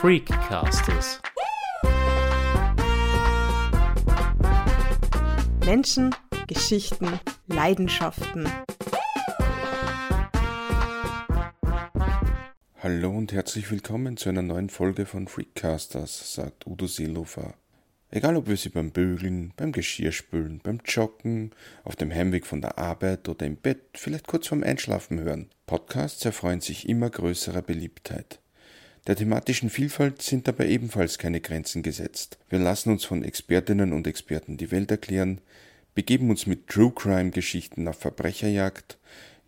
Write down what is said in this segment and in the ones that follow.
Freakcasters. Menschen, Geschichten, Leidenschaften. Hallo und herzlich willkommen zu einer neuen Folge von Freakcasters, sagt Udo Seelofer. Egal ob wir sie beim Bügeln, beim Geschirrspülen, beim Joggen, auf dem Heimweg von der Arbeit oder im Bett, vielleicht kurz vorm Einschlafen hören. Podcasts erfreuen sich immer größerer Beliebtheit. Der thematischen Vielfalt sind dabei ebenfalls keine Grenzen gesetzt. Wir lassen uns von Expertinnen und Experten die Welt erklären, begeben uns mit True Crime Geschichten auf Verbrecherjagd,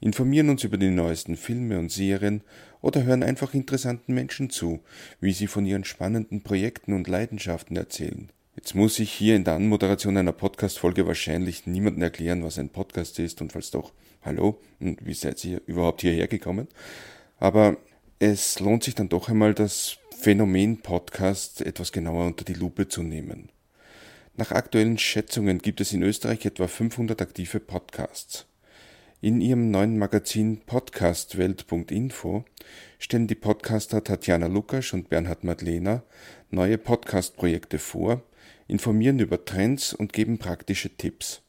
informieren uns über die neuesten Filme und Serien oder hören einfach interessanten Menschen zu, wie sie von ihren spannenden Projekten und Leidenschaften erzählen. Jetzt muss ich hier in der Anmoderation einer Podcast-Folge wahrscheinlich niemandem erklären, was ein Podcast ist und falls doch, hallo und wie seid ihr überhaupt hierher gekommen? Aber es lohnt sich dann doch einmal, das Phänomen Podcast etwas genauer unter die Lupe zu nehmen. Nach aktuellen Schätzungen gibt es in Österreich etwa 500 aktive Podcasts. In ihrem neuen Magazin podcastwelt.info stellen die Podcaster Tatjana Lukasch und Bernhard Madlener neue Podcast-Projekte vor, informieren über Trends und geben praktische Tipps.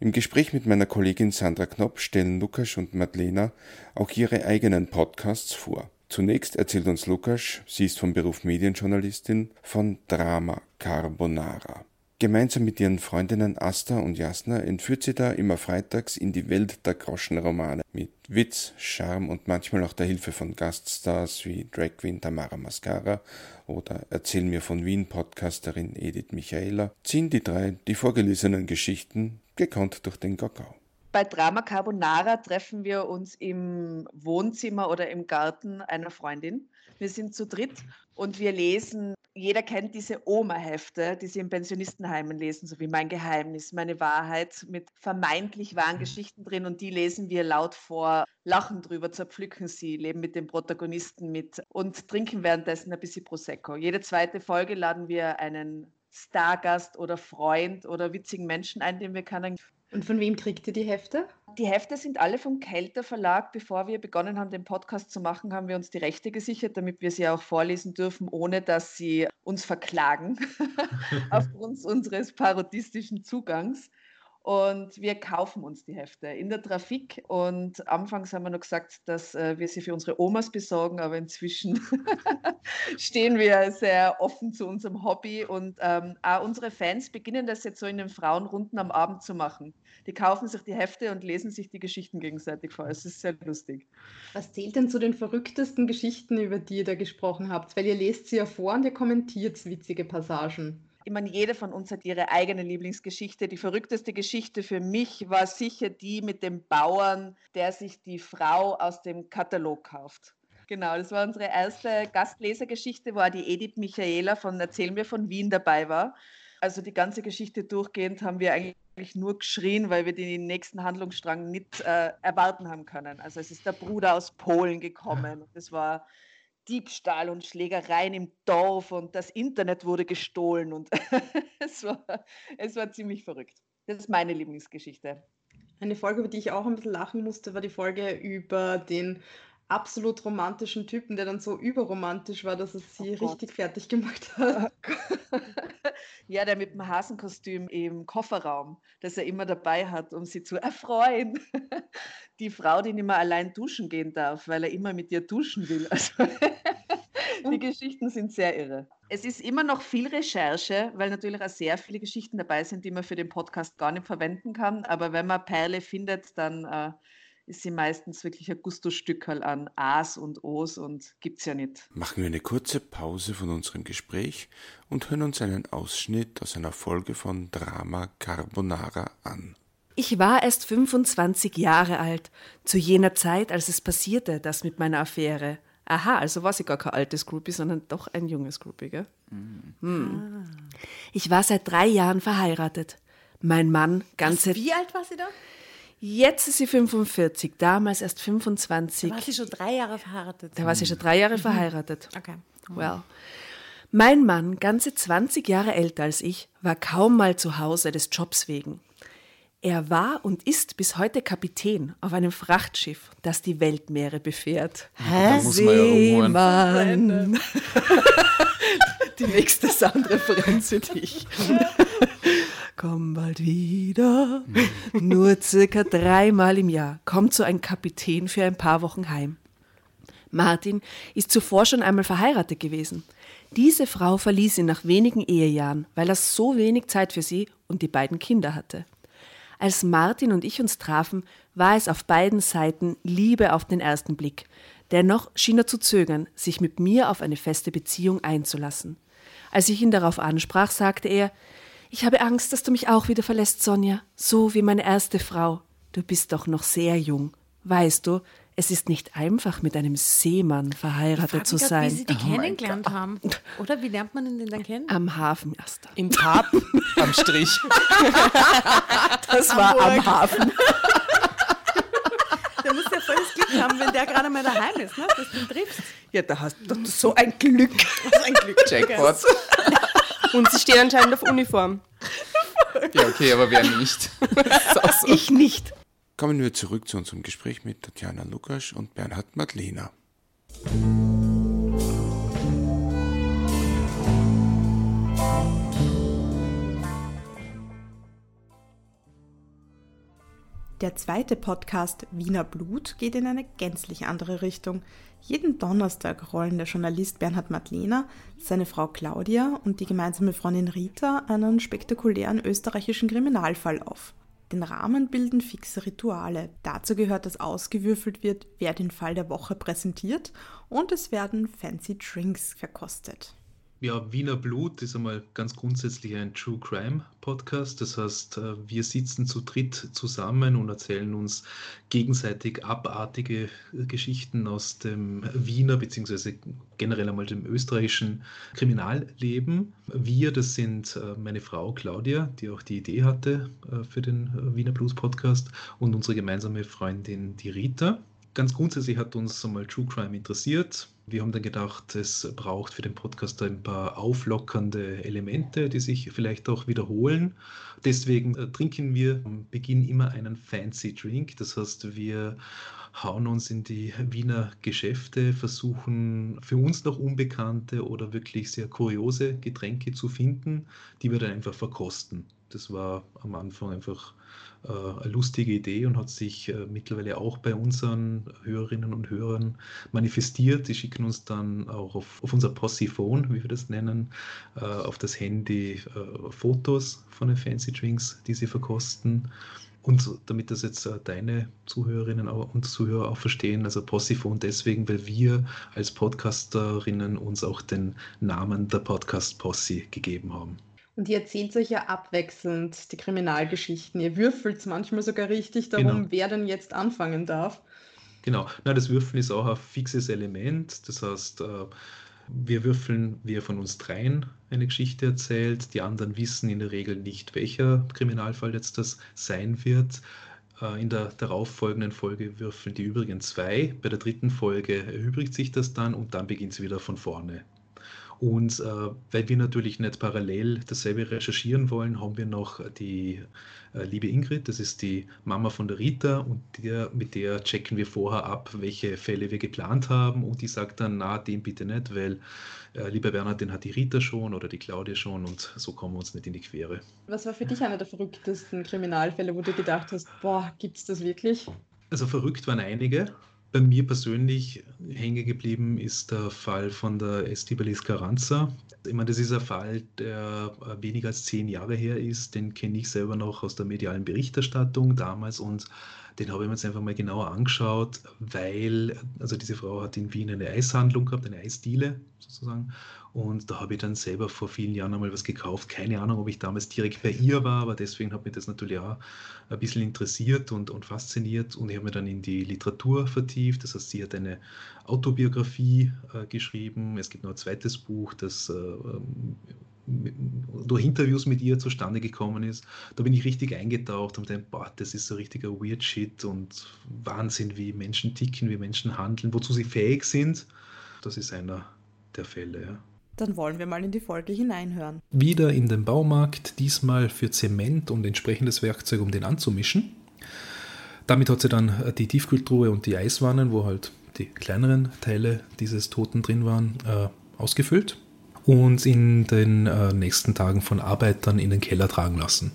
Im Gespräch mit meiner Kollegin Sandra Knopp stellen Lukas und Madlena auch ihre eigenen Podcasts vor. Zunächst erzählt uns Lukas, sie ist vom Beruf Medienjournalistin, von Drama Carbonara. Gemeinsam mit ihren Freundinnen Asta und Jasna entführt sie da immer freitags in die Welt der Groschenromane mit Witz, Charme und manchmal auch der Hilfe von Gaststars wie Drag Queen Tamara Mascara oder Erzähl mir von Wien Podcasterin Edith Michaela ziehen die drei die vorgelesenen Geschichten gekonnt durch den Kakao. Bei Drama Carbonara treffen wir uns im Wohnzimmer oder im Garten einer Freundin. Wir sind zu dritt und wir lesen jeder kennt diese Oma-Hefte, die sie in Pensionistenheimen lesen, so wie Mein Geheimnis, Meine Wahrheit, mit vermeintlich wahren. Geschichten drin und die lesen wir laut vor, lachen drüber, zerpflücken sie, leben mit den Protagonisten mit und trinken währenddessen ein bisschen Prosecco. Jede zweite Folge laden wir einen Stargast oder Freund oder witzigen Menschen ein, den wir kennen. Und von wem kriegt ihr die Hefte? Die Hefte sind alle vom Kelter Verlag. Bevor wir begonnen haben, den Podcast zu machen, haben wir uns die Rechte gesichert, damit wir sie auch vorlesen dürfen, ohne dass sie uns verklagen aufgrund unseres parodistischen Zugangs. Und wir kaufen uns die Hefte in der Trafik. Und anfangs haben wir noch gesagt, dass äh, wir sie für unsere Omas besorgen, aber inzwischen stehen wir sehr offen zu unserem Hobby. Und ähm, auch unsere Fans beginnen das jetzt so in den Frauenrunden am Abend zu machen. Die kaufen sich die Hefte und lesen sich die Geschichten gegenseitig vor. Es ist sehr lustig. Was zählt denn zu den verrücktesten Geschichten, über die ihr da gesprochen habt? Weil ihr lest sie ja vor und ihr kommentiert witzige Passagen. Ich meine, jede von uns hat ihre eigene Lieblingsgeschichte. Die verrückteste Geschichte für mich war sicher die mit dem Bauern, der sich die Frau aus dem Katalog kauft. Genau, das war unsere erste Gastlesergeschichte, wo auch die Edith Michaela von Erzähl mir von Wien dabei war. Also die ganze Geschichte durchgehend haben wir eigentlich nur geschrien, weil wir den nächsten Handlungsstrang nicht äh, erwarten haben können. Also es ist der Bruder aus Polen gekommen und es war Diebstahl und Schlägereien im Dorf und das Internet wurde gestohlen und es, war, es war ziemlich verrückt. Das ist meine Lieblingsgeschichte. Eine Folge, über die ich auch ein bisschen lachen musste, war die Folge über den absolut romantischen Typen, der dann so überromantisch war, dass es sie oh richtig fertig gemacht hat. Oh ja, der mit dem Hasenkostüm im Kofferraum, das er immer dabei hat, um sie zu erfreuen. Die Frau, die nicht mehr allein duschen gehen darf, weil er immer mit ihr duschen will. Also die Geschichten sind sehr irre. Es ist immer noch viel Recherche, weil natürlich auch sehr viele Geschichten dabei sind, die man für den Podcast gar nicht verwenden kann. Aber wenn man Perle findet, dann äh, ist sie meistens wirklich ein Gusto-Stückerl an A's und O's und gibt's ja nicht. Machen wir eine kurze Pause von unserem Gespräch und hören uns einen Ausschnitt aus einer Folge von Drama Carbonara an. Ich war erst 25 Jahre alt, zu jener Zeit, als es passierte, das mit meiner Affäre. Aha, also war sie gar kein altes Groupie, sondern doch ein junges Groupie, gell? Mhm. Hm. Ich war seit drei Jahren verheiratet. Mein Mann ganze. Was, wie alt war sie da? Jetzt ist sie 45, damals erst 25. Da war sie schon drei Jahre verheiratet. Da war sie schon drei Jahre mhm. verheiratet. Okay. Well. Mein Mann, ganze 20 Jahre älter als ich, war kaum mal zu Hause des Jobs wegen. Er war und ist bis heute Kapitän auf einem Frachtschiff, das die Weltmeere befährt. Da muss man. Seemann. die nächste Soundreferenz für dich. Komm bald wieder. Nur circa dreimal im Jahr kommt so ein Kapitän für ein paar Wochen heim. Martin ist zuvor schon einmal verheiratet gewesen. Diese Frau verließ ihn nach wenigen Ehejahren, weil er so wenig Zeit für sie und die beiden Kinder hatte. Als Martin und ich uns trafen, war es auf beiden Seiten Liebe auf den ersten Blick. Dennoch schien er zu zögern, sich mit mir auf eine feste Beziehung einzulassen. Als ich ihn darauf ansprach, sagte er, ich habe Angst, dass du mich auch wieder verlässt, Sonja, so wie meine erste Frau. Du bist doch noch sehr jung. Weißt du, es ist nicht einfach, mit einem Seemann verheiratet zu grad, sein. Wie Sie die Oh kennengelernt haben. Oder wie lernt man ihn denn dann kennen? Am Hafen erst. Im Tab, am Strich. Das war am Hafen. Der muss ja volles Glück haben, wenn der gerade mal daheim ist, ne? dass du ihn triffst. Ja, da hast du so ein Glück. Das ist ein Glück. Jackpot. Und sie stehen anscheinend auf Uniform. Ja, okay, aber wer nicht? So. Ich nicht. Kommen wir zurück zu unserem Gespräch mit Tatjana Lukasch und Bernhard Madlena. Der zweite Podcast Wiener Blut geht in eine gänzlich andere Richtung. Jeden Donnerstag rollen der Journalist Bernhard Madlener, seine Frau Claudia und die gemeinsame Freundin Rita einen spektakulären österreichischen Kriminalfall auf. Den Rahmen bilden fixe Rituale. Dazu gehört, dass ausgewürfelt wird, wer den Fall der Woche präsentiert und es werden fancy Drinks verkostet. Ja, Wiener Blut ist einmal ganz grundsätzlich ein True Crime Podcast. Das heißt, äh, wir sitzen zu dritt zusammen und erzählen uns gegenseitig abartige äh, Geschichten aus dem Wiener bzw. generell einmal dem österreichischen Kriminalleben. Wir, das sind äh, meine Frau Claudia, die auch die Idee hatte für den Wiener Blut Podcast und unsere gemeinsame Freundin, die Rita. Ganz grundsätzlich hat uns einmal True Crime interessiert. Wir haben dann gedacht, es braucht für den Podcast ein paar auflockernde Elemente, die sich vielleicht auch wiederholen. Deswegen äh, trinken wir am Beginn immer einen Fancy Drink. Das heißt, wir hauen uns in die Wiener Geschäfte, versuchen für uns noch unbekannte oder wirklich sehr kuriose Getränke zu finden, die wir dann einfach verkosten. Das war am Anfang einfach eine lustige Idee und hat sich äh, mittlerweile auch bei unseren Hörerinnen und Hörern manifestiert. Die schicken uns dann auch auf, auf unser Possiphone, wie wir das nennen, äh, auf das Handy Fotos von den Fancy Drinks, die sie verkosten. Und damit das jetzt deine Zuhörerinnen und Zuhörer auch verstehen, also Possiphone deswegen, weil wir als Podcasterinnen uns auch den Namen der Podcast Posse gegeben haben. Und ihr erzählt euch ja abwechselnd die Kriminalgeschichten. Ihr würfelt manchmal sogar richtig darum, Genau. wer denn jetzt anfangen darf. Genau, Na, das Würfeln ist auch ein fixes Element. Das heißt, äh, wir würfeln, wer von uns dreien eine Geschichte erzählt. Die anderen wissen in der Regel nicht, welcher Kriminalfall jetzt das sein wird. Äh, In der darauffolgenden Folge würfeln die übrigen zwei. Bei der dritten Folge erübrigt sich das dann und dann beginnt es wieder von vorne. Und äh, weil wir natürlich nicht parallel dasselbe recherchieren wollen, haben wir noch die äh, liebe Ingrid, das ist die Mama von der Rita und der, mit der checken wir vorher ab, welche Fälle wir geplant haben und die sagt dann, na, den bitte nicht, weil äh, lieber Bernhard, den hat die Rita schon oder die Claudia schon und so kommen wir uns nicht in die Quere. Was war für dich einer der verrücktesten Kriminalfälle, wo du gedacht hast, boah, gibt's das wirklich? Also verrückt waren einige. Bei mir persönlich hängen geblieben ist der Fall von der Estibalis Carranza. Ich meine, das ist ein Fall, der äh, weniger als zehn Jahre her ist. Den kenne ich selber noch aus der medialen Berichterstattung damals und den habe ich mir jetzt einfach mal genauer angeschaut, weil, also diese Frau hat in Wien eine Eishandlung gehabt, eine Eisdiele sozusagen. Und da habe ich dann selber vor vielen Jahren einmal was gekauft. Keine Ahnung, ob ich damals direkt bei ihr war, aber deswegen hat mich das natürlich auch ein bisschen interessiert und, und fasziniert. Und ich habe mich dann in die Literatur vertieft. Das heißt, sie hat eine Autobiografie äh, geschrieben. Es gibt noch ein zweites Buch, das äh, ähm, durch Interviews mit ihr zustande gekommen ist. Da bin ich richtig eingetaucht und gedacht, boah, das ist so richtiger Weird Shit und Wahnsinn, wie Menschen ticken, wie Menschen handeln, wozu sie fähig sind. Das ist einer der Fälle. Ja. Dann wollen wir mal in die Folge hineinhören. Wieder in den Baumarkt, diesmal für Zement und entsprechendes Werkzeug, um den anzumischen. Damit hat sie dann die Tiefkühltruhe und die Eiswannen, wo halt die kleineren Teile dieses Toten drin waren, äh, ausgefüllt und in den äh, nächsten Tagen von Arbeitern in den Keller tragen lassen.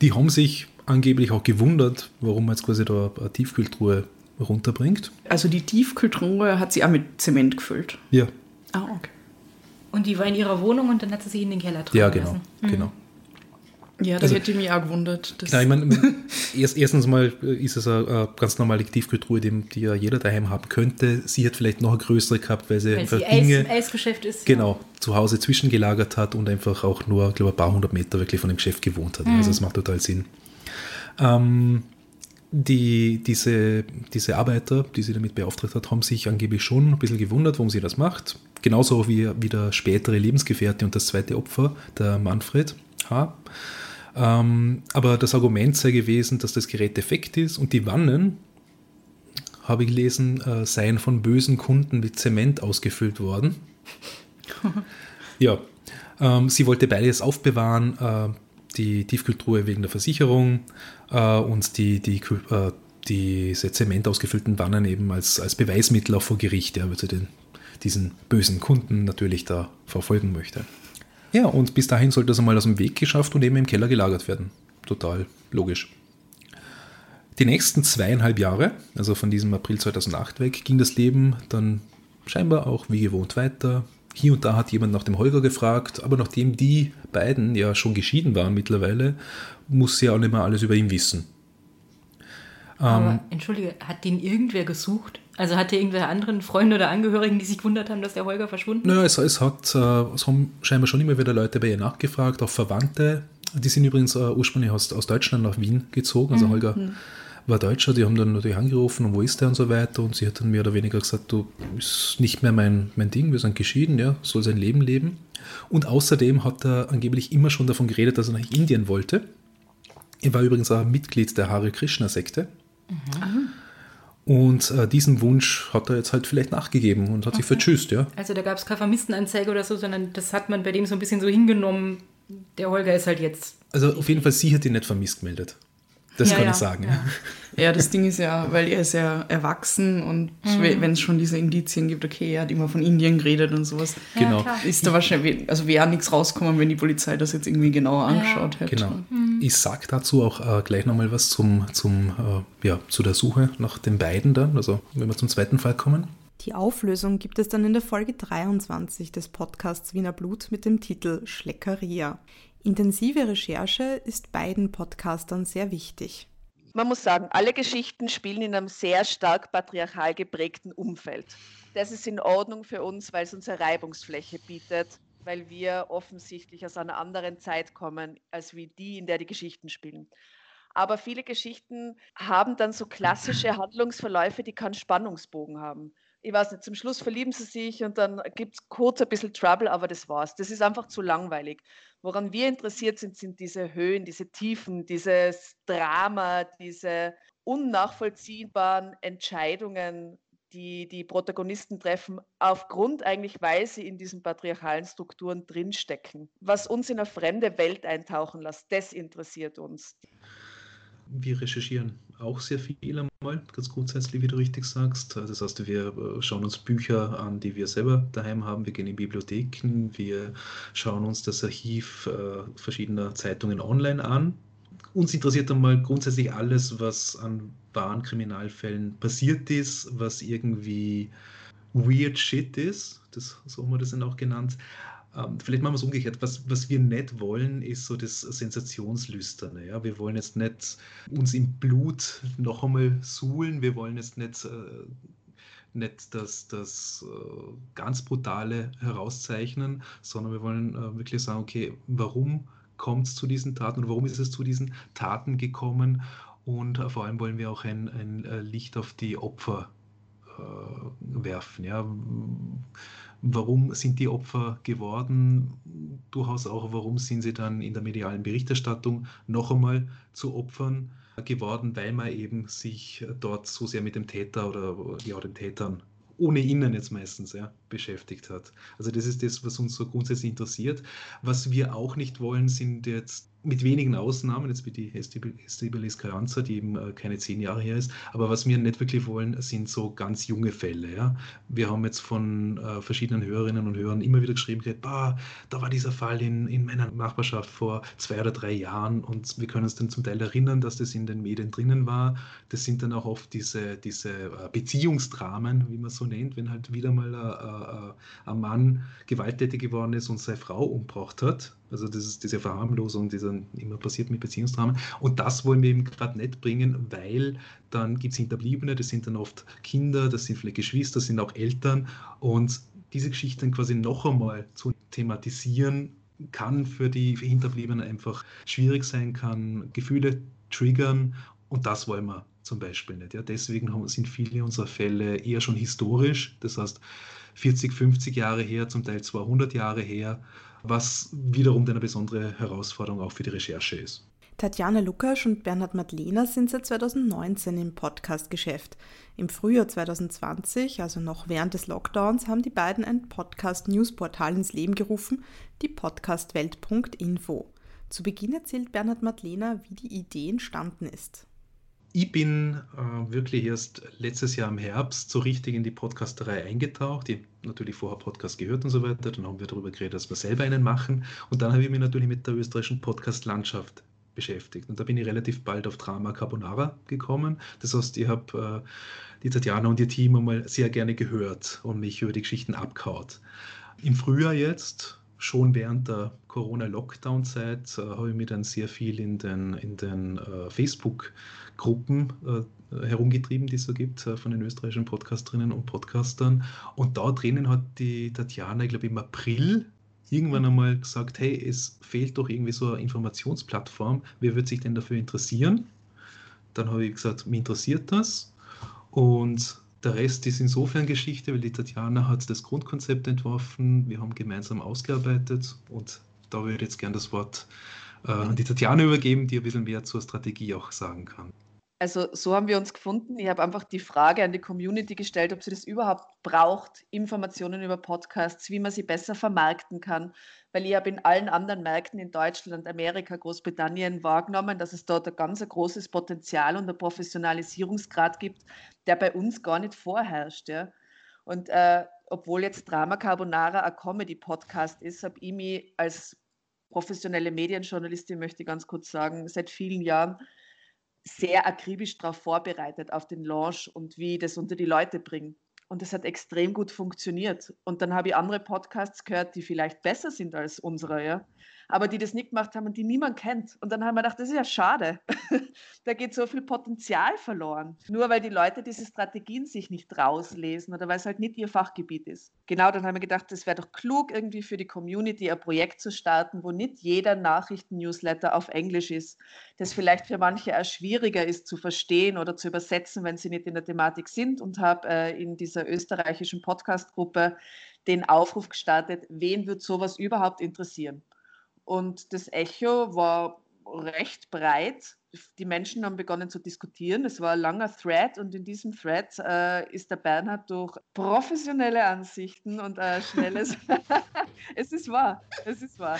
Die haben sich angeblich auch gewundert, warum man jetzt quasi da eine Tiefkühltruhe runterbringt. Also die Tiefkühltruhe hat sie auch mit Zement gefüllt. Ja, Ah, okay. Und die war in ihrer Wohnung und dann hat sie sie in den Keller tragen ja genau, lassen. genau. Ja, da Also- hätte ich mich auch gewundert. dass- Genau, ich meine, erst, erstens mal ist es eine, eine ganz normale Tiefkühltruhe, die, die ja jeder daheim haben könnte. Sie hat vielleicht noch eine größere gehabt, weil sie Weil einfach sie Eis, Dinge im Eisgeschäft ist. genau zu Hause zwischengelagert hat und einfach auch nur, glaube ein paar hundert Meter wirklich von dem Geschäft gewohnt hat. Also das macht total Sinn. Ähm, die, diese, diese Arbeiter, die sie damit beauftragt hat, haben sich angeblich schon ein bisschen gewundert, warum sie das macht. Genauso wie, wie der spätere Lebensgefährte und das zweite Opfer, der Manfred H. Ähm, aber das Argument sei gewesen, dass das Gerät defekt ist und die Wannen, habe ich gelesen, äh, seien von bösen Kunden mit Zement ausgefüllt worden. ja, ähm, sie wollte beides aufbewahren, äh, die Tiefkühltruhe wegen der Versicherung äh, und die, die, äh, diese Zement ausgefüllten Wannen eben als, als Beweismittel auch vor Gericht, ja, weil sie den, diesen bösen Kunden natürlich da verfolgen möchte. Ja, und bis dahin sollte das einmal aus dem Weg geschafft und eben im Keller gelagert werden. Total logisch. Die nächsten zweieinhalb Jahre, also von diesem April 2008 weg, ging das Leben dann scheinbar auch wie gewohnt weiter. Hier und da hat jemand nach dem Holger gefragt, aber nachdem die beiden ja schon geschieden waren mittlerweile, muss sie ja auch nicht mehr alles über ihn wissen. Aber entschuldige, hat den irgendwer gesucht? Also hatte irgendwer anderen Freunde oder Angehörigen, die sich gewundert haben, dass der Holger verschwunden ist? Naja, es, es, hat, äh, es haben scheinbar schon immer wieder Leute bei ihr nachgefragt, auch Verwandte. Die sind übrigens äh, ursprünglich aus, aus Deutschland nach Wien gezogen. Also Holger war Deutscher, die haben dann natürlich angerufen und wo ist der und so weiter. Und sie hat dann mehr oder weniger gesagt, du ist nicht mehr mein, mein Ding, wir sind geschieden, ja, soll sein Leben leben. Und außerdem hat er angeblich immer schon davon geredet, dass er nach Indien wollte. Er war übrigens auch Mitglied der Hare Krishna-Sekte. Und äh, diesen Wunsch hat er jetzt halt vielleicht nachgegeben und hat sich vertschüsst, ja. Also da gab es keine Vermisstenanzeige oder so, sondern das hat man bei dem so ein bisschen so hingenommen. Der Holger ist halt jetzt. Also auf jeden Fall, sie hat ihn nicht vermisst gemeldet. Das Ja, kann ja, ich sagen. ja. Ja, das Ding ist ja, weil er ist ja erwachsen und wenn es schon diese Indizien gibt, okay, er hat immer von Indien geredet und sowas, Genau. ist da wahrscheinlich, also wäre nichts rauskommen, wenn die Polizei das jetzt irgendwie genauer angeschaut hätte. Genau. Ich sag dazu auch äh, gleich nochmal was zum, zum, äh, ja, zu der Suche nach den beiden dann, also wenn wir zum zweiten Fall kommen. Die Auflösung gibt es dann in der Folge 23 des Podcasts Wiener Blut mit dem Titel Schleckeria. Intensive Recherche ist beiden Podcastern sehr wichtig. Man muss sagen, alle Geschichten spielen in einem sehr stark patriarchal geprägten Umfeld. Das ist in Ordnung für uns, weil es uns eine Reibungsfläche bietet, weil wir offensichtlich aus einer anderen Zeit kommen, als wie die, in der die Geschichten spielen. Aber viele Geschichten haben dann so klassische Handlungsverläufe, die keinen Spannungsbogen haben. Ich weiß nicht, zum Schluss verlieben sie sich und dann gibt es kurz ein bisschen Trouble, aber das war's. Das ist einfach zu langweilig. Woran wir interessiert sind, sind diese Höhen, diese Tiefen, dieses Drama, diese unnachvollziehbaren Entscheidungen, die die Protagonisten treffen, aufgrund eigentlich, weil sie in diesen patriarchalen Strukturen drinstecken. Was uns in eine fremde Welt eintauchen lässt, das interessiert uns. Wir recherchieren auch sehr viel einmal, ganz grundsätzlich, wie du richtig sagst. Das heißt, wir äh, schauen uns Bücher an, die wir selber daheim haben. Wir gehen in Bibliotheken, wir schauen uns das Archiv äh, verschiedener Zeitungen online an. Uns interessiert einmal grundsätzlich alles, was an wahren Kriminalfällen passiert ist, was irgendwie weird shit ist. Das, so haben wir das dann auch genannt. Ähm, vielleicht machen wir es umgekehrt. Was, was wir nicht wollen, ist so das Sensationslüsterne. Ja? Wir wollen jetzt nicht uns im Blut noch einmal suhlen. Wir wollen jetzt nicht, äh, nicht das, das äh, ganz Brutale herauszeichnen, sondern wir wollen äh, wirklich sagen, okay, warum kommt es zu diesen Taten oder warum ist es zu diesen Taten gekommen? Und äh, vor allem wollen wir auch ein, ein äh, Licht auf die Opfer werfen. Ja? Warum sind die Opfer geworden? Durchaus auch, warum sind sie dann in der medialen Berichterstattung noch einmal zu Opfern geworden, weil man eben sich dort so sehr mit dem Täter oder ja, den Tätern ohne Innen jetzt meistens ja, beschäftigt hat. Also das ist das, was uns so grundsätzlich interessiert. Was wir auch nicht wollen, sind jetzt mit wenigen Ausnahmen, jetzt wie die Estebelis Carranza, die eben äh, keine zehn Jahre her ist, aber was wir nicht wirklich wollen, sind so ganz junge Fälle. Ja? Wir haben jetzt von äh, verschiedenen Hörerinnen und Hörern immer wieder geschrieben, bah, da war dieser Fall in, in meiner Nachbarschaft vor zwei oder drei Jahren und wir können uns dann zum Teil erinnern, dass das in den Medien drinnen war. Das sind dann auch oft diese, diese äh, Beziehungsdramen, wie man so nennt, wenn halt wieder mal äh, ein Mann gewalttätig geworden ist und seine Frau umgebracht hat also das diese Verharmlosung, die dann immer passiert mit Beziehungsdramen. Und das wollen wir eben gerade nicht bringen, weil dann gibt es Hinterbliebene, das sind dann oft Kinder, das sind vielleicht Geschwister, das sind auch Eltern. Und diese Geschichten quasi noch einmal zu thematisieren, kann für die Hinterbliebenen einfach schwierig sein, kann Gefühle triggern. Und das wollen wir zum Beispiel nicht. Ja, deswegen sind viele unserer Fälle eher schon historisch, das heißt 40, 50 Jahre her, zum Teil 200 Jahre her was wiederum eine besondere Herausforderung auch für die Recherche ist. Tatjana Lukasch und Bernhard Madlener sind seit 2019 im Podcast-Geschäft. Im Frühjahr 2020, also noch während des Lockdowns, haben die beiden ein Podcast-Newsportal ins Leben gerufen, die podcastwelt.info. Zu Beginn erzählt Bernhard Madlener, wie die Idee entstanden ist. Ich bin äh, wirklich erst letztes Jahr im Herbst so richtig in die Podcasterei eingetaucht. Ich habe natürlich vorher Podcast gehört und so weiter. Dann haben wir darüber geredet, dass wir selber einen machen. Und dann habe ich mich natürlich mit der österreichischen Podcast-Landschaft beschäftigt. Und da bin ich relativ bald auf Drama Carbonara gekommen. Das heißt, ich habe äh, die Tatjana und ihr Team einmal sehr gerne gehört und mich über die Geschichten abkaut. Im Frühjahr jetzt, schon während der Corona-Lockdown-Zeit, äh, habe ich mich dann sehr viel in den, in den äh, Facebook- Gruppen äh, herumgetrieben, die es so gibt, äh, von den österreichischen Podcasterinnen und Podcastern. Und da drinnen hat die Tatjana, ich glaube im April, irgendwann einmal gesagt, hey, es fehlt doch irgendwie so eine Informationsplattform, wer wird sich denn dafür interessieren? Dann habe ich gesagt, mich interessiert das. Und der Rest ist insofern Geschichte, weil die Tatjana hat das Grundkonzept entworfen, wir haben gemeinsam ausgearbeitet und da würde ich jetzt gerne das Wort äh, an die Tatjana übergeben, die ein bisschen mehr zur Strategie auch sagen kann. Also so haben wir uns gefunden. Ich habe einfach die Frage an die Community gestellt, ob sie das überhaupt braucht, Informationen über Podcasts, wie man sie besser vermarkten kann. Weil ich habe in allen anderen Märkten in Deutschland, Amerika, Großbritannien wahrgenommen, dass es dort ein ganz großes Potenzial und ein Professionalisierungsgrad gibt, der bei uns gar nicht vorherrscht. Ja. Und äh, obwohl jetzt Drama Carbonara ein Comedy-Podcast ist, habe ich mich als professionelle Medienjournalistin, möchte ich ganz kurz sagen, seit vielen Jahren sehr akribisch darauf vorbereitet, auf den Launch und wie ich das unter die Leute bringe. Und das hat extrem gut funktioniert. Und dann habe ich andere Podcasts gehört, die vielleicht besser sind als unsere, ja aber die das nicht gemacht haben und die niemand kennt. Und dann haben wir gedacht, das ist ja schade. da geht so viel Potenzial verloren. Nur weil die Leute diese Strategien sich nicht rauslesen oder weil es halt nicht ihr Fachgebiet ist. Genau, dann haben wir gedacht, es wäre doch klug, irgendwie für die Community ein Projekt zu starten, wo nicht jeder Nachrichten-Newsletter auf Englisch ist, das vielleicht für manche eher schwieriger ist zu verstehen oder zu übersetzen, wenn sie nicht in der Thematik sind und habe äh, in dieser österreichischen Podcast-Gruppe den Aufruf gestartet, wen wird sowas überhaupt interessieren? Und das Echo war recht breit. Die Menschen haben begonnen zu diskutieren. Es war ein langer Thread und in diesem Thread äh, ist der Bernhard durch professionelle Ansichten und äh, schnelles. es ist wahr, es ist wahr.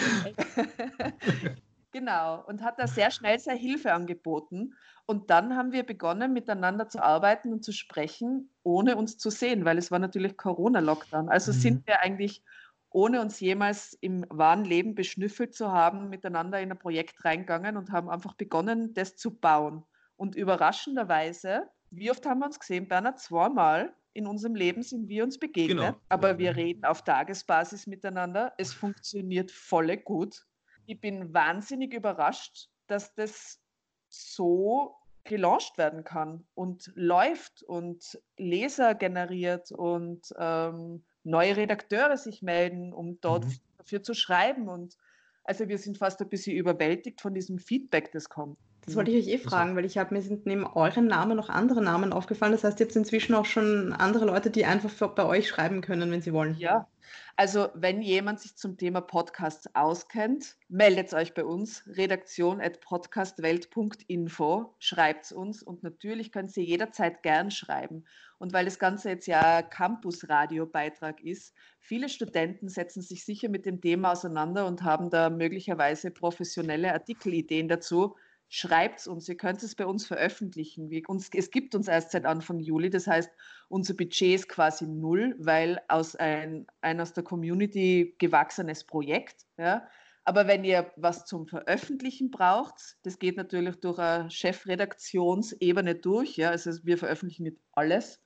genau, und hat da sehr schnell seine Hilfe angeboten. Und dann haben wir begonnen, miteinander zu arbeiten und zu sprechen, ohne uns zu sehen, weil es war natürlich Corona-Lockdown. Also mhm. sind wir eigentlich ohne uns jemals im wahren Leben beschnüffelt zu haben, miteinander in ein Projekt reingegangen und haben einfach begonnen, das zu bauen. Und überraschenderweise, wie oft haben wir uns gesehen, Bernhard? Zweimal in unserem Leben sind wir uns begegnet, genau. aber wir reden auf Tagesbasis miteinander. Es funktioniert voll gut. Ich bin wahnsinnig überrascht, dass das so gelauncht werden kann und läuft und Leser generiert und ähm, neue Redakteure sich melden, um dort mhm. dafür zu schreiben. Und also wir sind fast ein bisschen überwältigt von diesem Feedback, das kommt. Das wollte ich euch eh fragen, weil ich habe mir sind neben eurem Namen noch andere Namen aufgefallen. Das heißt, ihr habt inzwischen auch schon andere Leute, die einfach für, bei euch schreiben können, wenn sie wollen. Ja, also wenn jemand sich zum Thema Podcasts auskennt, meldet euch bei uns, redaktion.podcastwelt.info, schreibt es uns und natürlich könnt ihr jederzeit gern schreiben. Und weil das Ganze jetzt ja Campus-Radio-Beitrag ist, viele Studenten setzen sich sicher mit dem Thema auseinander und haben da möglicherweise professionelle Artikelideen dazu schreibt es uns, ihr könnt es bei uns veröffentlichen. Wir, uns, es gibt uns erst seit Anfang Juli, das heißt, unser Budget ist quasi null, weil aus ein, ein aus der Community gewachsenes Projekt. Ja. Aber wenn ihr was zum Veröffentlichen braucht, das geht natürlich durch eine Chefredaktionsebene durch. Ja. Also wir veröffentlichen nicht alles,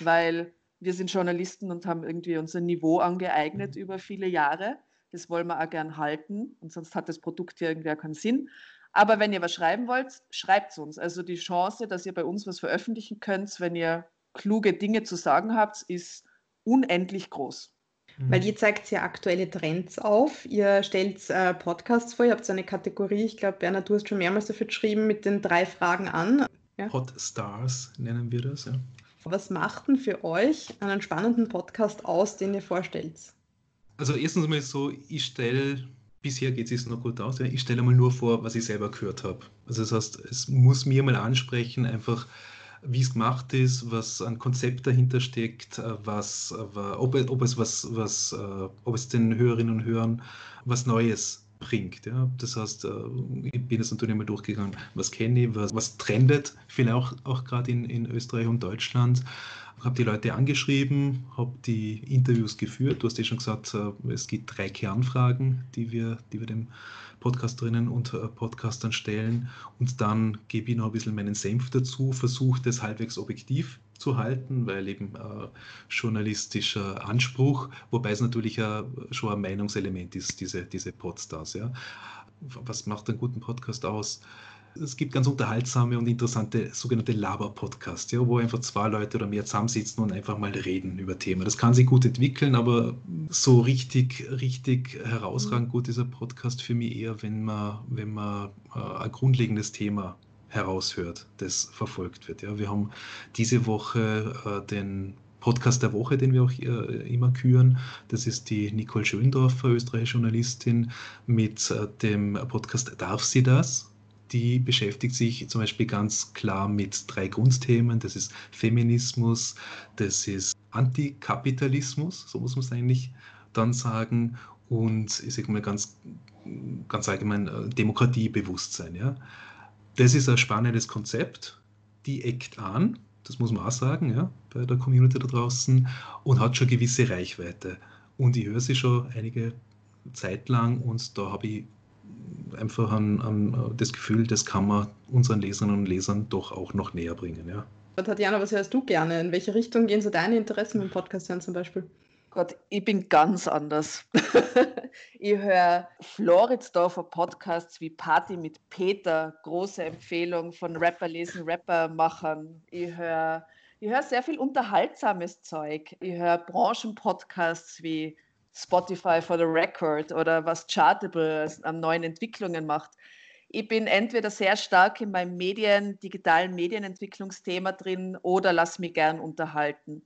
weil wir sind Journalisten und haben irgendwie unser Niveau angeeignet mhm. über viele Jahre. Das wollen wir auch gern halten und sonst hat das Produkt ja irgendwie keinen Sinn. Aber wenn ihr was schreiben wollt, schreibt es uns. Also die Chance, dass ihr bei uns was veröffentlichen könnt, wenn ihr kluge Dinge zu sagen habt, ist unendlich groß. Mhm. Weil ihr zeigt ja aktuelle Trends auf. Ihr stellt äh, Podcasts vor, ihr habt so eine Kategorie, ich glaube, Bernhard, du hast schon mehrmals dafür geschrieben, mit den drei Fragen an. Ja? Hot Stars nennen wir das, ja. Was macht denn für euch einen spannenden Podcast aus, den ihr vorstellt? Also erstens mal so, ich stelle bisher geht es noch gut aus. Ich stelle mal nur vor, was ich selber gehört habe. Also das heißt, es muss mir mal ansprechen, einfach wie es gemacht ist, was ein Konzept dahinter steckt, was, ob, ob es was, was, äh, ob es den Hörerinnen und Hörern was Neues bringt. Ja? Das heißt, äh, ich bin jetzt natürlich mal durchgegangen, was kenne ich, was, was trendet, vielleicht auch, auch gerade in, in Österreich und Deutschland habe die Leute angeschrieben, habe die Interviews geführt. Du hast ja schon gesagt, äh, es gibt drei Kernfragen, die wir, die wir dem Podcasterinnen und äh, Podcastern stellen. Und dann gebe ich noch ein bisschen meinen Senf dazu, versuche das halbwegs objektiv zu halten, weil eben äh, journalistischer Anspruch, wobei es natürlich äh, schon ein Meinungselement ist, diese, diese Podstars. Ja. Was macht einen guten Podcast aus? Es gibt ganz unterhaltsame und interessante sogenannte Laber-Podcasts, ja, wo einfach zwei Leute oder mehr zusammensitzen und einfach mal reden über Themen. Das kann sich gut entwickeln, aber so richtig, richtig herausragend gut ist ein Podcast für mich eher, wenn man, wenn man äh, ein grundlegendes Thema heraushört, das verfolgt wird. Ja. Wir haben diese Woche äh, den Podcast der Woche, den wir auch äh, immer küren. Das ist die Nicole Schöndorfer, österreichische Journalistin, mit äh, dem Podcast Darf sie das? Die beschäftigt sich zum Beispiel ganz klar mit drei Grundthemen. Das ist Feminismus, das ist Antikapitalismus, so muss man es eigentlich dann sagen, und ich sage mal ganz, ganz allgemein äh, Demokratiebewusstsein. Ja. Das ist ein spannendes Konzept, die eckt an, das muss man auch sagen, ja, bei der Community da draußen und hat schon gewisse Reichweite. Und ich höre sie schon einige Zeit lang und da habe ich einfach an, an, das Gefühl, das kann man unseren Leserinnen und Lesern doch auch noch näher bringen. Ja. Tatjana, was hörst du gerne? In welche Richtung gehen so deine Interessen im Podcast hören zum Beispiel? Gott, ich bin ganz anders. ich höre Floridsdorfer Podcasts wie Party mit Peter, große Empfehlung von Rapper lesen, Rapper machen. Ich höre ich hör sehr viel unterhaltsames Zeug. Ich höre Branchenpodcasts wie Spotify for the Record oder was Chartable an neuen Entwicklungen macht. Ich bin entweder sehr stark in meinem Medien, digitalen Medienentwicklungsthema drin oder lass mich gern unterhalten.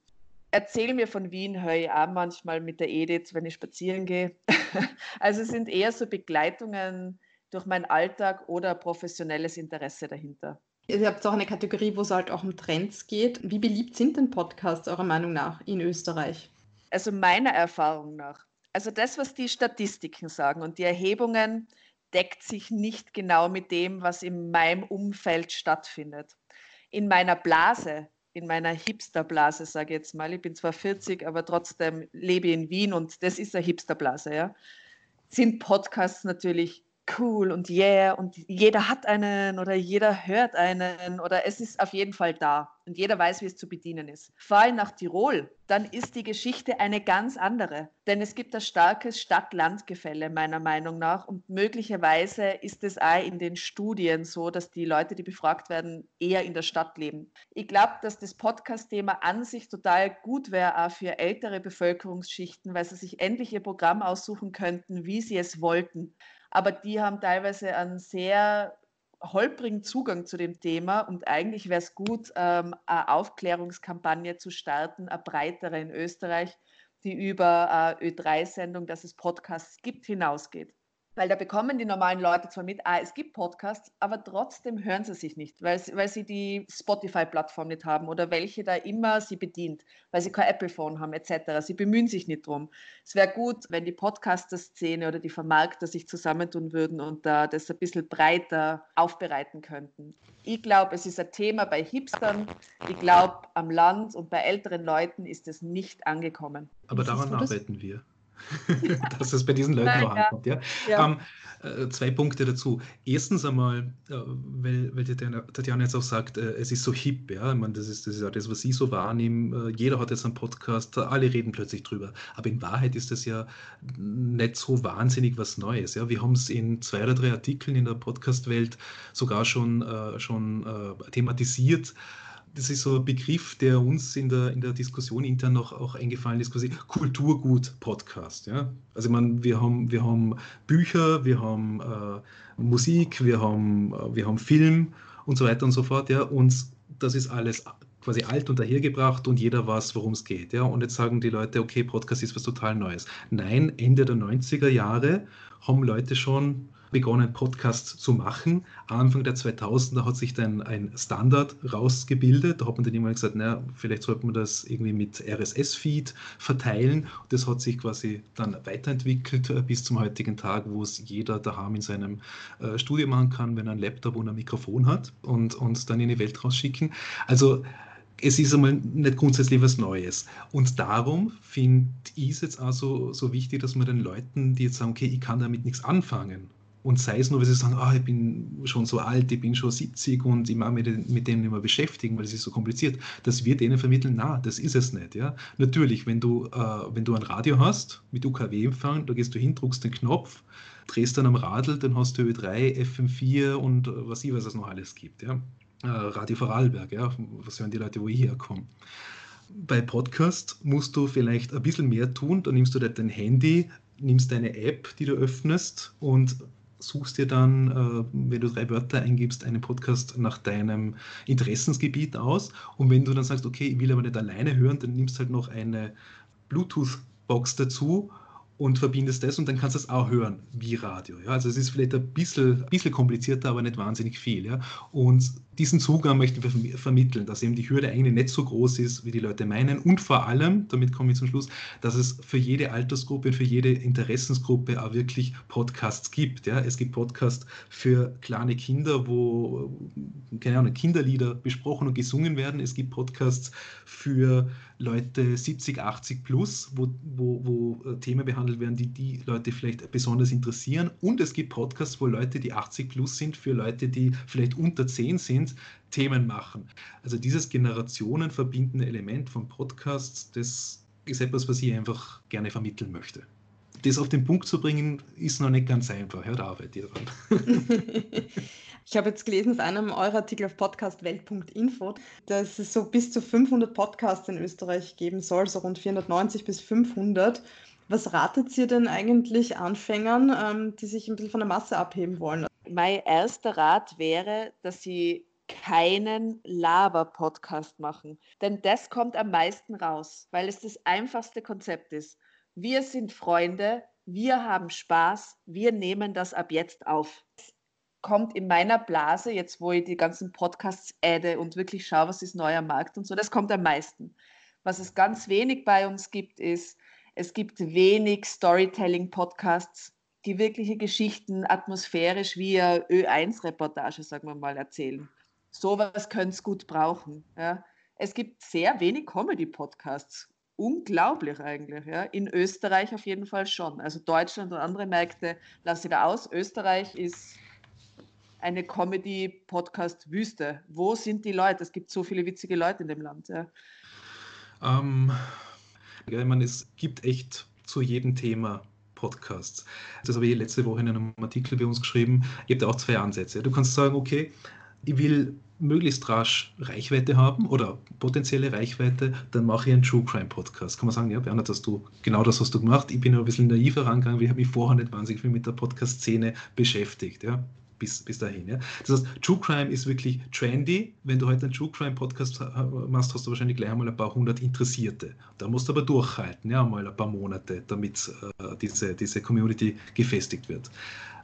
Erzähl mir von Wien, höre ich auch manchmal mit der Edith, wenn ich spazieren gehe. also es sind eher so Begleitungen durch meinen Alltag oder professionelles Interesse dahinter. Ihr habt auch eine Kategorie, wo es halt auch um Trends geht. Wie beliebt sind denn Podcasts eurer Meinung nach in Österreich? Also meiner Erfahrung nach, also das, was die Statistiken sagen und die Erhebungen, deckt sich nicht genau mit dem, was in meinem Umfeld stattfindet. In meiner Blase, in meiner Hipsterblase, sage ich jetzt mal, ich bin zwar 40, aber trotzdem lebe in Wien und das ist eine Hipsterblase, ja, sind Podcasts natürlich cool und yeah und jeder hat einen oder jeder hört einen oder es ist auf jeden Fall da und jeder weiß, wie es zu bedienen ist. Fall nach Tirol, dann ist die Geschichte eine ganz andere, denn es gibt ein starkes Stadt-Land-Gefälle meiner Meinung nach und möglicherweise ist es auch in den Studien so, dass die Leute, die befragt werden, eher in der Stadt leben. Ich glaube, dass das Podcast-Thema an sich total gut wäre, auch für ältere Bevölkerungsschichten, weil sie sich endlich ihr Programm aussuchen könnten, wie sie es wollten aber die haben teilweise einen sehr holprigen Zugang zu dem Thema und eigentlich wäre es gut, ähm, eine Aufklärungskampagne zu starten, eine breitere in Österreich, die über äh, Ö3-Sendung, dass es Podcasts gibt, hinausgeht. Weil da bekommen die normalen Leute zwar mit, ah, es gibt Podcasts, aber trotzdem hören sie sich nicht, weil, weil sie die Spotify-Plattform nicht haben oder welche da immer sie bedient, weil sie kein Apple-Phone haben etc. Sie bemühen sich nicht drum. Es wäre gut, wenn die Podcaster-Szene oder die Vermarkter sich zusammentun würden und da das ein bisschen breiter aufbereiten könnten. Ich glaube, es ist ein Thema bei Hipstern. Ich glaube, am Land und bei älteren Leuten ist es nicht angekommen. Aber daran arbeiten wir. dass es bei diesen Leuten Nein, auch ja. ankommt. Ja? ja. Ähm, äh, zwei Punkte dazu. Erstens einmal, äh, weil, weil Tatjana jetzt auch sagt, äh, es ist so hip, ja, ich meine, das ist, das ist ja das, was Sie so wahrnehmen. Äh, jeder hat jetzt einen Podcast, alle reden plötzlich drüber. Aber in Wahrheit ist das ja nicht so wahnsinnig was Neues. Ja? Wir haben es in zwei oder drei Artikeln in der Podcast-Welt sogar schon, schon thematisiert das ist so ein Begriff, der uns in der, in der Diskussion intern noch auch eingefallen ist, quasi Kulturgut-Podcast. Ja? Also ich meine, wir haben, wir haben Bücher, wir haben äh, Musik, wir haben, äh, wir haben Film und so weiter und so fort. Ja? Und das ist alles quasi alt und dahergebracht und jeder weiß, worum es geht. Ja? Und jetzt sagen die Leute, okay, Podcast ist was total Neues. Nein, Ende der 90er Jahre haben Leute schon begonnen, Podcasts zu machen. Anfang der 2000er hat sich dann ein Standard rausgebildet. Da hat man dann immer gesagt, naja, vielleicht sollte man das irgendwie mit RSS-Feed verteilen. Das hat sich quasi dann weiterentwickelt äh, bis zum heutigen Tag, wo es jeder daheim in seinem äh, Studio machen kann, wenn er ein Laptop und ein Mikrofon hat und, und dann in die Welt rausschicken. Also es ist einmal nicht grundsätzlich was Neues. Und darum finde ich es jetzt auch so, so wichtig, dass man den Leuten, die jetzt sagen, okay, ich kann damit nichts anfangen, und sei es nur, weil sie sagen, oh, ich bin schon so alt, ich bin schon 70 und ich mag mich mit dem nicht mehr beschäftigen, weil es ist so kompliziert, dass wir denen vermitteln, na, das ist es nicht. Ja? Natürlich, wenn du, äh, wenn du ein Radio hast mit UKW-Empfang, da gehst du hin, druckst den Knopf, drehst dann am Radl, dann hast du Ö3, FM4 und äh, was ich weiß, was es noch alles gibt. Ja? Äh, Radio Vorarlberg, ja? was hören die Leute, wo ich herkomme. Bei Podcast musst du vielleicht ein bisschen mehr tun, da nimmst du dein Handy, nimmst deine App, die du öffnest und suchst dir dann, äh, wenn du drei Wörter eingibst, einen Podcast nach deinem Interessensgebiet aus. Und wenn du dann sagst, okay, ich will aber nicht alleine hören, dann nimmst halt noch eine Bluetooth-Box dazu und verbindest das und dann kannst du es auch hören wie Radio. Ja? Also es ist vielleicht ein bisschen, bisschen komplizierter, aber nicht wahnsinnig viel. Ja? Und diesen Zugang möchten wir vermitteln, dass eben die Hürde eigentlich nicht so groß ist, wie die Leute meinen und vor allem, damit komme ich zum Schluss, dass es für jede Altersgruppe für jede Interessensgruppe auch wirklich Podcasts gibt. Ja? Es gibt Podcasts für kleine Kinder, wo keine Ahnung, Kinderlieder besprochen und gesungen werden. Es gibt Podcasts für Leute 70, 80 plus, wo, wo, wo äh, Themen behandelt werden, die die Leute vielleicht besonders interessieren. Und es gibt Podcasts, wo Leute, die 80 plus sind, für Leute, die vielleicht unter 10 sind, Themen machen. Also dieses generationenverbindende Element von Podcasts, das ist etwas, was ich einfach gerne vermitteln möchte das auf den Punkt zu bringen, ist noch nicht ganz einfach. Ja, da arbeitet ihr dran. Ich habe jetzt gelesen auf einem eurer Artikel auf podcastwelt.info, dass es so bis zu 500 Podcasts in Österreich geben soll, so rund 490 bis 500. Was ratet ihr denn eigentlich Anfängern, ähm, die sich ein bisschen von der Masse abheben wollen? Mein erster Rat wäre, dass sie keinen Laber-Podcast machen. Denn das kommt am meisten raus, weil es das einfachste Konzept ist. Wir sind Freunde, wir haben Spaß, wir nehmen das ab jetzt auf kommt in meiner Blase, jetzt wo ich die ganzen Podcasts adde und wirklich schaue, was ist neuer Markt und so, das kommt am meisten. Was es ganz wenig bei uns gibt, ist, es gibt wenig Storytelling-Podcasts, die wirkliche Geschichten atmosphärisch wie eine Ö1-Reportage, sagen wir mal, erzählen. Sowas könnte es gut brauchen. Ja. Es gibt sehr wenig Comedy-Podcasts. Unglaublich eigentlich. Ja. In Österreich auf jeden Fall schon. Also Deutschland und andere Märkte lasse ich da aus. Österreich ist eine Comedy-Podcast-Wüste. Wo sind die Leute? Es gibt so viele witzige Leute in dem Land. Ja. Ähm, ja, ich meine, es gibt echt zu jedem Thema Podcasts. Das habe ich letzte Woche in einem Artikel bei uns geschrieben. Ihr habt auch zwei Ansätze. Du kannst sagen, okay, ich will möglichst rasch Reichweite haben oder potenzielle Reichweite, dann mache ich einen True Crime Podcast. Kann man sagen, ja, Bernhard, hast du genau das hast du gemacht. Ich bin ein bisschen naiv herangegangen, ich habe mich vorher nicht wahnsinnig viel mit der Podcast-Szene beschäftigt. Ja bis, bis dahin. Ja? Das heißt, True Crime ist wirklich trendy. Wenn du heute einen True Crime Podcast machst, hast du wahrscheinlich gleich einmal ein paar hundert Interessierte. Da musst du aber durchhalten, ja, mal ein paar Monate, damit äh, diese, diese Community gefestigt wird.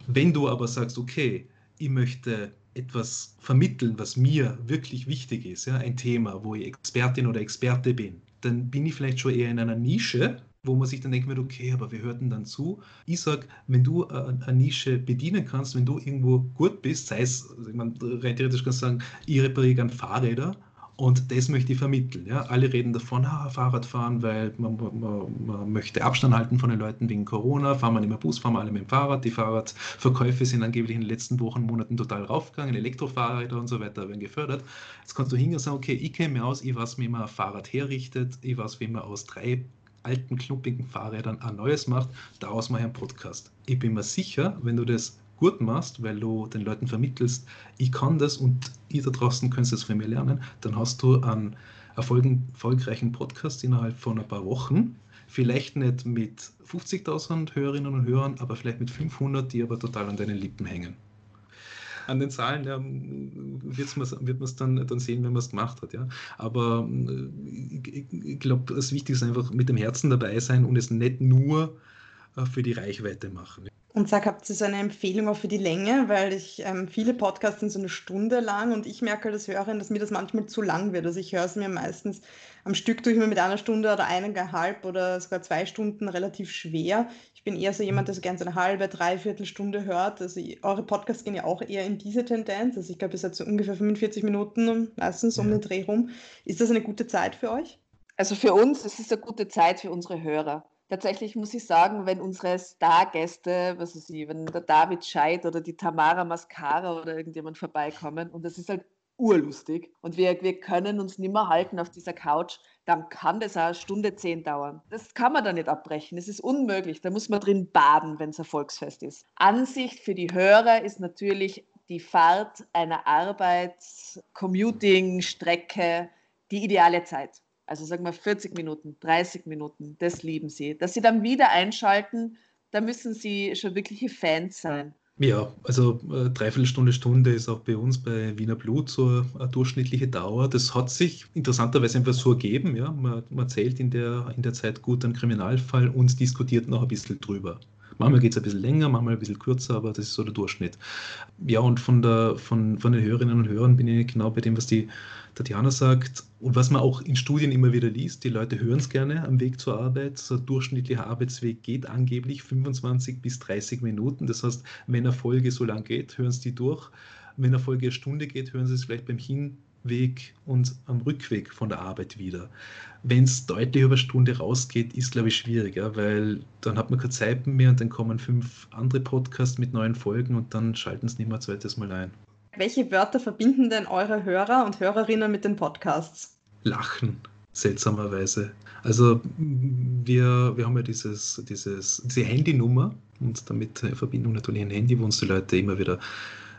Wenn du aber sagst, okay, ich möchte etwas vermitteln, was mir wirklich wichtig ist, ja, ein Thema, wo ich Expertin oder Experte bin, dann bin ich vielleicht schon eher in einer Nische, wo man sich dann denkt, okay, aber wir hörten dann zu. Ich sage, wenn du eine Nische bedienen kannst, wenn du irgendwo gut bist, sei es, man rein theoretisch kann sagen, ich repariere gerne Fahrräder und das möchte ich vermitteln. Ja. Alle reden davon, ah, Fahrradfahren, weil man, man, man, möchte Abstand halten von den Leuten wegen Corona, fahren wir nicht mehr Bus, fahren wir alle mit dem Fahrrad. Die Fahrradverkäufe sind angeblich in den letzten Wochen, Monaten total raufgegangen, Elektrofahrräder und so weiter werden gefördert. Jetzt kannst du hingehen und sagen, okay, ich kenne mir aus, ich weiß, wie man ein Fahrrad herrichtet, ich weiß, wie man aus drei alten, kluppigen Fahrrädern ein neues macht, daraus mache ich einen Podcast. Ich bin mir sicher, wenn du das gut machst, weil du den Leuten vermittelst, ich kann das und ihr da draußen könnt es von mir lernen, dann hast du einen erfolgreichen Podcast innerhalb von ein paar Wochen. Vielleicht nicht mit 50.000 Hörerinnen und Hörern, aber vielleicht mit 500, die aber total an deinen Lippen hängen an den Zahlen ja, wird's wird man es dann, dann sehen, wenn man es gemacht hat. Ja. Aber äh, ich, ich glaube, das Wichtigste ist einfach mit dem Herzen dabei sein und es nicht nur äh, für die Reichweite machen. Und sag, habt ihr so eine Empfehlung auch für die Länge? Weil ich ähm, viele Podcasts sind so eine Stunde lang und ich merke als Hörerin, dass mir das manchmal zu lang wird. Also ich höre es mir meistens am Stück durch mir mit einer Stunde oder eineinhalb oder sogar zwei Stunden relativ schwer. Ich bin eher so jemand, der so gerne so eine halbe, dreiviertel Stunde hört. Also eure Podcasts gehen ja auch eher in diese Tendenz. Also ich glaube, ihr seid so ungefähr 45 Minuten meistens um den Dreh rum. Ist das eine gute Zeit für euch? Also für uns, es ist eine gute Zeit für unsere Hörer tatsächlich muss ich sagen, wenn unsere Stargäste, was weiß ich, wenn der David Scheid oder die Tamara Mascara oder irgendjemand vorbeikommen und das ist halt urlustig und wir, wir können uns nicht mehr halten auf dieser Couch, dann kann das auch eine Stunde zehn dauern. Das kann man da nicht abbrechen. Es ist unmöglich. Da muss man drin baden, wenn es ein Volksfest ist. Ansicht für die Hörer ist natürlich die Fahrt einer Arbeits-, Commuting-Strecke die ideale Zeit also sagen wir 40 Minuten, 30 Minuten, das lieben sie. Dass sie dann wieder einschalten, da müssen sie schon wirkliche Fans sein. Ja, also äh, dreiviertel Stunde, Stunde ist auch bei uns bei Wiener Blut so eine durchschnittliche Dauer. Das hat sich interessanterweise einfach so ergeben. Ja? Man, man zählt in der, in der Zeit gut einen Kriminalfall und diskutiert noch ein bisschen drüber. Manchmal geht es ein bisschen länger, manchmal ein bisschen kürzer, aber das ist so der Durchschnitt. Ja, und von, der, von, von den Hörerinnen und Hörern bin ich genau bei dem, was die Tatjana sagt und was man auch in Studien immer wieder liest, die Leute hören es gerne am Weg zur Arbeit. So ein durchschnittlicher Arbeitsweg geht angeblich 25 bis 30 Minuten. Das heißt, wenn eine Folge so lang geht, hören sie die durch. Wenn eine Folge eine Stunde geht, hören sie es vielleicht beim Hinweg und am Rückweg von der Arbeit wieder. Wenn es deutlich über eine Stunde rausgeht, ist, glaube ich, schwieriger, weil dann hat man keine Zeit mehr und dann kommen fünf andere Podcasts mit neuen Folgen und dann schalten sie nicht mehr ein zweites Mal ein. Welche Wörter verbinden denn eure Hörer und Hörerinnen mit den Podcasts? Lachen, seltsamerweise. Also wir, wir haben ja dieses, dieses, diese Handynummer und damit in Verbindung natürlich ein Handy, wo uns die Leute immer wieder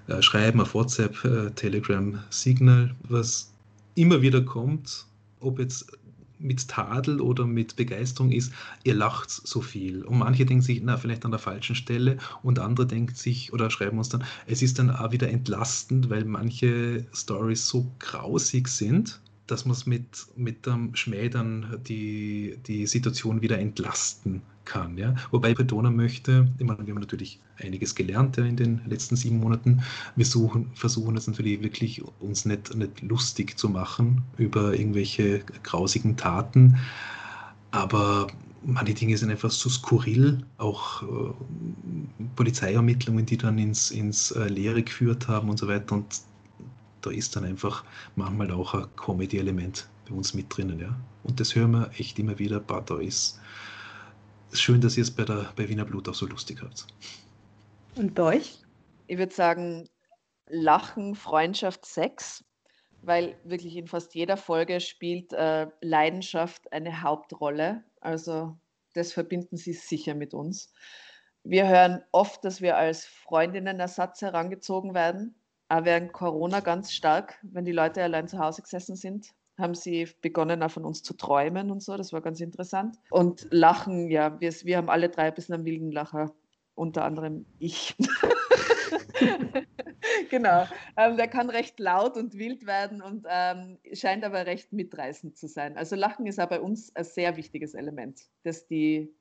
äh, schreiben, auf WhatsApp, äh, Telegram, Signal, was immer wieder kommt, ob jetzt mit Tadel oder mit Begeisterung ist, ihr lacht so viel. Und manche denken sich, na, vielleicht an der falschen Stelle und andere denken sich oder schreiben uns dann, es ist dann auch wieder entlastend, weil manche Stories so grausig sind, dass man es mit, mit dem Schmäh dann die, die Situation wieder entlasten kann. Ja? Wobei ich betonen möchte, ich meine, wir haben natürlich einiges gelernt ja, in den letzten sieben Monaten. Wir suchen, versuchen jetzt natürlich wirklich uns nicht, nicht lustig zu machen über irgendwelche grausigen Taten, aber manche Dinge sind einfach so skurril, auch äh, Polizeiermittlungen, die dann ins, ins äh, Leere geführt haben und so weiter. Und da ist dann einfach manchmal auch ein Comedy-Element bei uns mit drinnen. Ja? Und das hören wir echt immer wieder, bah, da ist schön, dass ihr es bei, der, bei Wiener Blut auch so lustig habt. Und bei euch? Ich würde sagen, Lachen, Freundschaft, Sex, weil wirklich in fast jeder Folge spielt äh, Leidenschaft eine Hauptrolle. Also das verbinden sie sicher mit uns. Wir hören oft, dass wir als Freundinnenersatz herangezogen werden, auch während Corona ganz stark, wenn die Leute allein zu Hause gesessen sind haben sie begonnen, auch von uns zu träumen und so. Das war ganz interessant. Und Lachen, ja, wir, wir haben alle drei ein bisschen einen wilden Lacher, unter anderem ich. genau. Ähm, der kann recht laut und wild werden und ähm, scheint aber recht mitreißend zu sein. Also Lachen ist auch bei uns ein sehr wichtiges Element, das die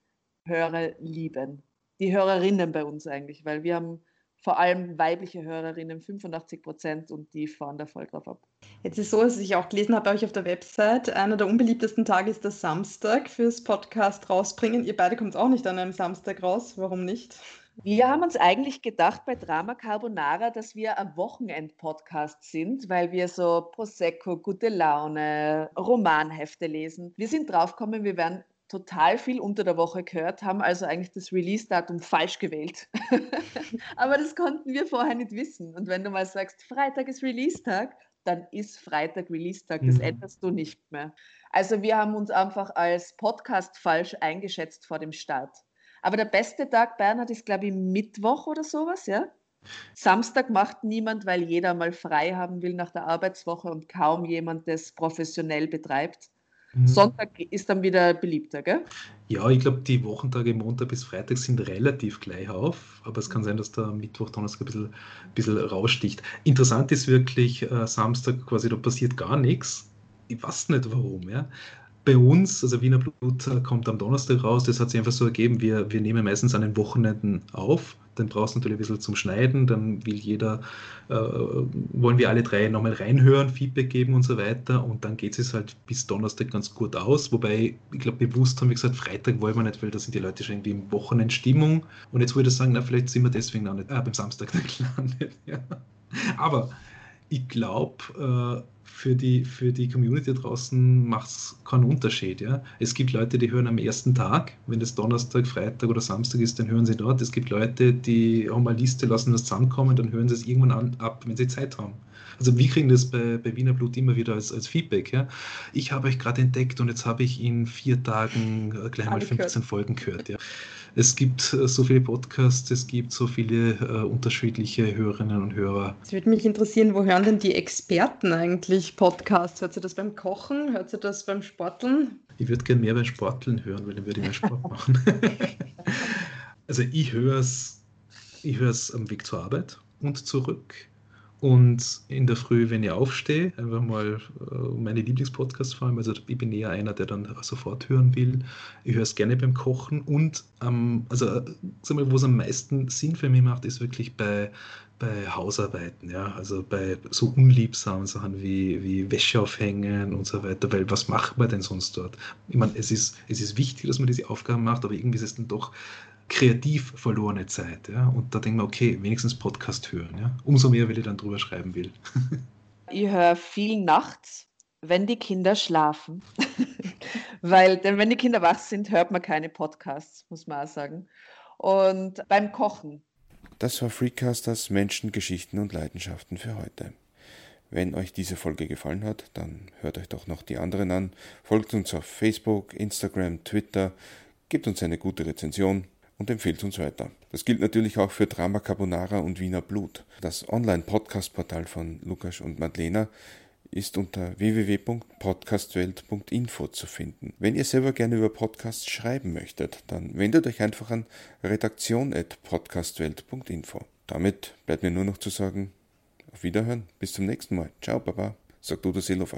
Hörer lieben. Die Hörerinnen bei uns eigentlich, weil wir haben vor allem weibliche Hörerinnen, 85 Prozent, und die fahren da voll drauf ab. Jetzt ist so, dass ich auch gelesen habe bei euch auf der Website, einer der unbeliebtesten Tage ist der Samstag fürs Podcast rausbringen. Ihr beide kommt auch nicht an einem Samstag raus. Warum nicht? Wir haben uns eigentlich gedacht bei Drama Carbonara, dass wir ein Wochenend-Podcast sind, weil wir so Prosecco, gute Laune, Romanhefte lesen. Wir sind draufgekommen, wir werden total viel unter der Woche gehört, haben also eigentlich das Release-Datum falsch gewählt. Aber das konnten wir vorher nicht wissen. Und wenn du mal sagst, Freitag ist Release-Tag, dann ist Freitag Release-Tag. Das mhm. änderst du nicht mehr. Also wir haben uns einfach als Podcast falsch eingeschätzt vor dem Start. Aber der beste Tag, Bernhard, ist, glaube ich, Mittwoch oder sowas, ja? Samstag macht niemand, weil jeder mal frei haben will nach der Arbeitswoche und kaum jemand das professionell betreibt. Mhm. Sonntag ist dann wieder beliebter, gell? Ja, ich glaube, die Wochentage Montag bis Freitag sind relativ gleich auf, aber es kann sein, dass der Mittwoch, Donnerstag ein bisschen, ein bisschen raussticht. Interessant ist wirklich, äh, Samstag quasi, da passiert gar nichts. Ich weiß nicht warum, ja bei uns, also Wiener Blut äh, kommt am Donnerstag raus, das hat sich einfach so ergeben, wir, wir nehmen meistens an den Wochenenden auf, dann brauchst du natürlich ein bisschen zum Schneiden, dann will jeder, äh, wollen wir alle drei nochmal reinhören, Feedback geben und so weiter. Und dann geht es halt bis Donnerstag ganz gut aus, wobei ich glaube bewusst haben wir gesagt, Freitag wollen wir nicht, weil da sind die Leute schon irgendwie im Wochenendstimmung. Und jetzt würde ich sagen, na vielleicht sind wir deswegen auch nicht, äh, beim Samstag nicht gelandet, ja. aber ich glaube, äh, für die, für die Community draußen macht es keinen Unterschied. Ja? Es gibt Leute, die hören am ersten Tag, wenn es Donnerstag, Freitag oder Samstag ist, dann hören sie dort. Es gibt Leute, die haben eine Liste, lassen das zusammenkommen, dann hören sie es irgendwann an, ab, wenn sie Zeit haben. Also wir kriegen das bei, bei Wiener Blut immer wieder als, als Feedback. Ja? Ich habe euch gerade entdeckt und jetzt habe ich in vier Tagen gleich mal 15 Folgen gehört. Ja? Es gibt äh, so viele Podcasts, es gibt so viele äh, unterschiedliche Hörerinnen und Hörer. Es würde mich interessieren, wo hören denn die Experten eigentlich Podcasts? Hört sie das beim Kochen? Hört sie das beim Sporteln? Ich würde gerne mehr beim Sporteln hören, weil dann würde ich mehr Sport machen. also ich höre es ich am Weg zur Arbeit und zurück. Und in der Früh, wenn ich aufstehe, einfach mal äh, meine Lieblingspodcasts vor allem. Also ich bin eher einer, der dann sofort hören will. Ich höre es gerne beim Kochen und ähm, also sag mal, wo es am meisten Sinn für mich macht, ist wirklich bei, bei Hausarbeiten, ja, also bei so unliebsamen Sachen wie, wie Wäsche aufhängen und so weiter, weil was macht man denn sonst dort? Ich meine, es ist, es ist wichtig, dass man diese Aufgaben macht, aber irgendwie ist es dann doch kreativ verlorene Zeit. Ja? Und da denke ich mir, okay, wenigstens Podcast hören. Ja? Umso mehr, weil ich dann drüber schreiben will. ich höre viel nachts, wenn die Kinder schlafen. Weil, denn wenn die Kinder wach sind, hört man keine Podcasts, muss man auch sagen. Und beim Kochen. Das war Freecasters Menschen, Geschichten und Leidenschaften für heute. Wenn euch diese Folge gefallen hat, dann hört euch doch noch die anderen an. Folgt uns auf Facebook, Instagram, Twitter, gebt uns eine gute Rezension und empfehlt uns weiter. Das gilt natürlich auch für Drama Carbonara und Wiener Blut. Das Online-Podcast-Portal von Lukas und Madlena ist unter www.podcastwelt.info zu finden. Wenn ihr selber gerne über Podcasts schreiben möchtet, dann wendet euch einfach an redaktion.podcastwelt.info. Damit bleibt mir nur noch zu sagen, auf Wiederhören, bis zum nächsten Mal. Ciao, Baba, sagt Udo Seelofer.